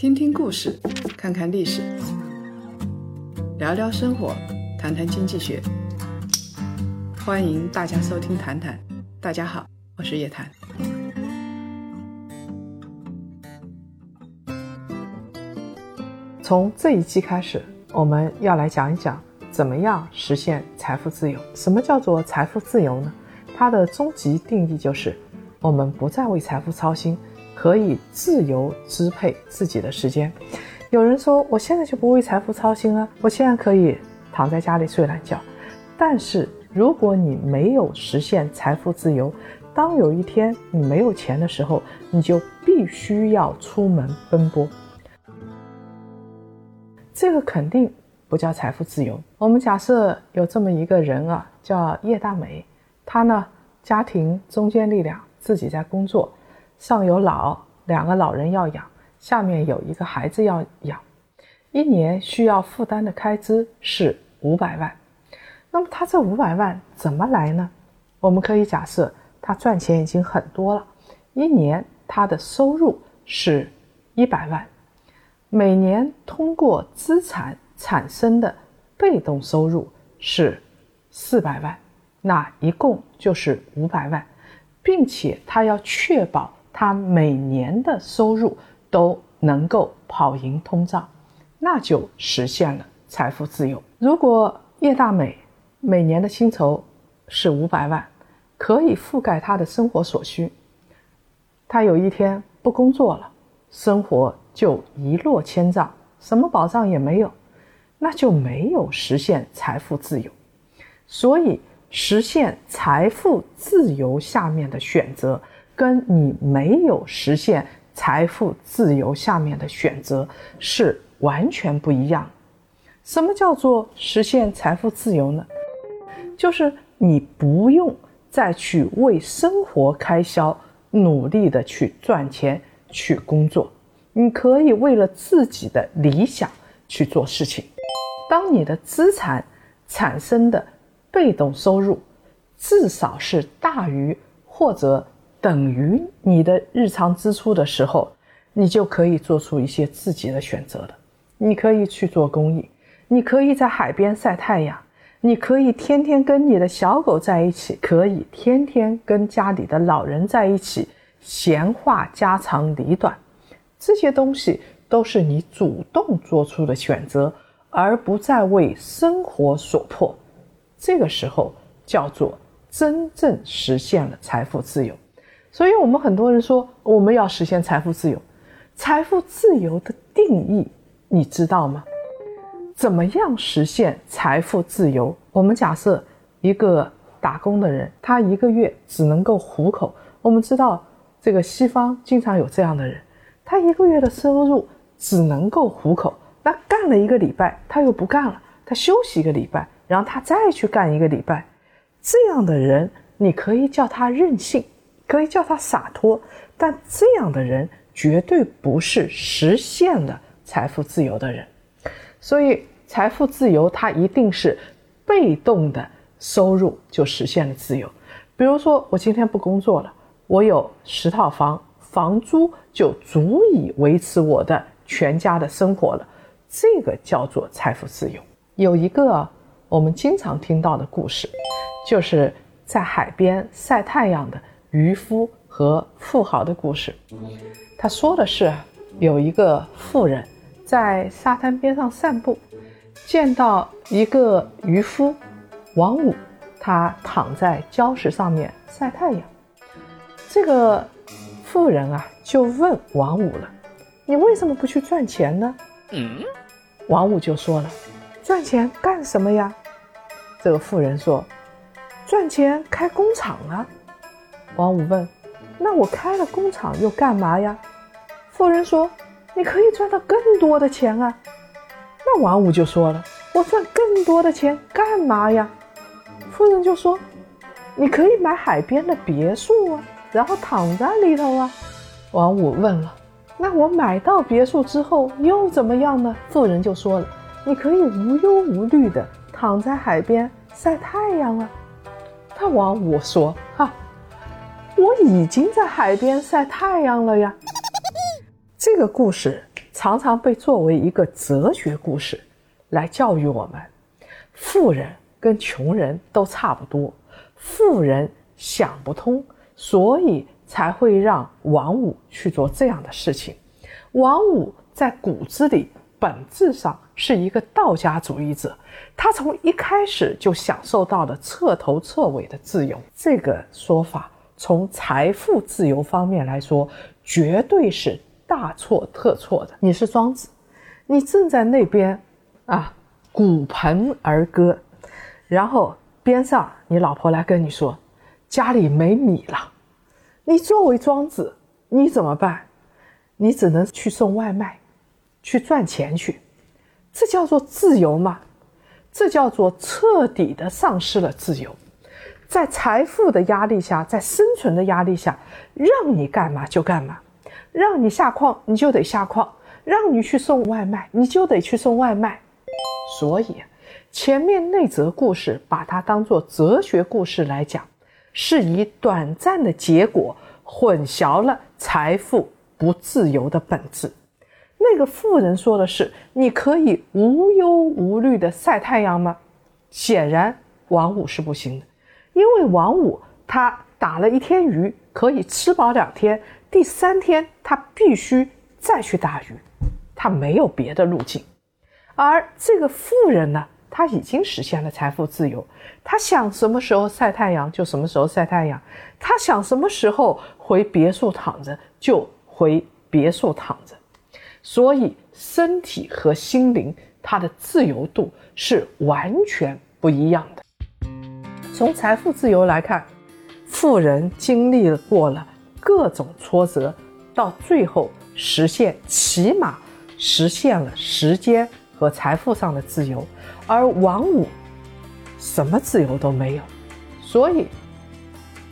听听故事，看看历史，聊聊生活，谈谈经济学。欢迎大家收听《谈谈》，大家好，我是叶檀。从这一期开始，我们要来讲一讲怎么样实现财富自由。什么叫做财富自由呢？它的终极定义就是我们不再为财富操心。可以自由支配自己的时间。有人说：“我现在就不为财富操心啊，我现在可以躺在家里睡懒觉。”但是，如果你没有实现财富自由，当有一天你没有钱的时候，你就必须要出门奔波。这个肯定不叫财富自由。我们假设有这么一个人啊，叫叶大美，他呢家庭中坚力量，自己在工作。上有老，两个老人要养，下面有一个孩子要养，一年需要负担的开支是五百万。那么他这五百万怎么来呢？我们可以假设他赚钱已经很多了，一年他的收入是一百万，每年通过资产产生的被动收入是四百万，那一共就是五百万，并且他要确保。他每年的收入都能够跑赢通胀，那就实现了财富自由。如果叶大美每年的薪酬是五百万，可以覆盖他的生活所需，他有一天不工作了，生活就一落千丈，什么保障也没有，那就没有实现财富自由。所以，实现财富自由下面的选择。跟你没有实现财富自由下面的选择是完全不一样。什么叫做实现财富自由呢？就是你不用再去为生活开销努力的去赚钱去工作，你可以为了自己的理想去做事情。当你的资产产生的被动收入至少是大于或者。等于你的日常支出的时候，你就可以做出一些自己的选择了。你可以去做公益，你可以在海边晒太阳，你可以天天跟你的小狗在一起，可以天天跟家里的老人在一起闲话家长里短。这些东西都是你主动做出的选择，而不再为生活所迫。这个时候叫做真正实现了财富自由。所以，我们很多人说我们要实现财富自由。财富自由的定义，你知道吗？怎么样实现财富自由？我们假设一个打工的人，他一个月只能够糊口。我们知道，这个西方经常有这样的人，他一个月的收入只能够糊口。那干了一个礼拜，他又不干了，他休息一个礼拜，然后他再去干一个礼拜。这样的人，你可以叫他任性。可以叫他洒脱，但这样的人绝对不是实现了财富自由的人。所以，财富自由它一定是被动的收入就实现了自由。比如说，我今天不工作了，我有十套房，房租就足以维持我的全家的生活了。这个叫做财富自由。有一个我们经常听到的故事，就是在海边晒太阳的。渔夫和富豪的故事，他说的是有一个富人在沙滩边上散步，见到一个渔夫王五，他躺在礁石上面晒太阳。这个富人啊，就问王五了：“你为什么不去赚钱呢？”嗯，王五就说了：“赚钱干什么呀？”这个富人说：“赚钱开工厂啊。”王五问：“那我开了工厂又干嘛呀？”富人说：“你可以赚到更多的钱啊。”那王五就说了：“我赚更多的钱干嘛呀？”富人就说：“你可以买海边的别墅啊，然后躺在里头啊。”王五问了：“那我买到别墅之后又怎么样呢？”富人就说了：“你可以无忧无虑的躺在海边晒太阳啊。”那王五说：“哈。”我已经在海边晒太阳了呀。这个故事常常被作为一个哲学故事来教育我们：富人跟穷人都差不多，富人想不通，所以才会让王五去做这样的事情。王五在骨子里本质上是一个道家主义者，他从一开始就享受到了彻头彻尾的自由。这个说法从财富自由方面来说，绝对是。大错特错的！你是庄子，你正在那边啊，鼓盆而歌，然后边上你老婆来跟你说，家里没米了。你作为庄子，你怎么办？你只能去送外卖，去赚钱去。这叫做自由吗？这叫做彻底的丧失了自由。在财富的压力下，在生存的压力下，让你干嘛就干嘛。让你下矿，你就得下矿；让你去送外卖，你就得去送外卖。所以，前面那则故事把它当做哲学故事来讲，是以短暂的结果混淆了财富不自由的本质。那个富人说的是：“你可以无忧无虑的晒太阳吗？”显然，王五是不行的，因为王五他打了一天鱼，可以吃饱两天。第三天，他必须再去打鱼，他没有别的路径。而这个富人呢，他已经实现了财富自由，他想什么时候晒太阳就什么时候晒太阳，他想什么时候回别墅躺着就回别墅躺着。所以，身体和心灵，他的自由度是完全不一样的。从财富自由来看，富人经历过了。各种挫折，到最后实现，起码实现了时间和财富上的自由，而王五什么自由都没有，所以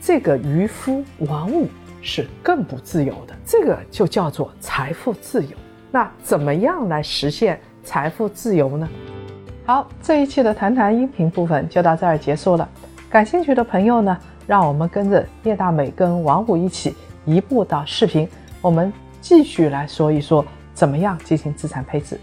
这个渔夫王五是更不自由的。这个就叫做财富自由。那怎么样来实现财富自由呢？好，这一期的谈谈音频部分就到这儿结束了。感兴趣的朋友呢？让我们跟着叶大美跟王虎一起移步到视频，我们继续来说一说怎么样进行资产配置。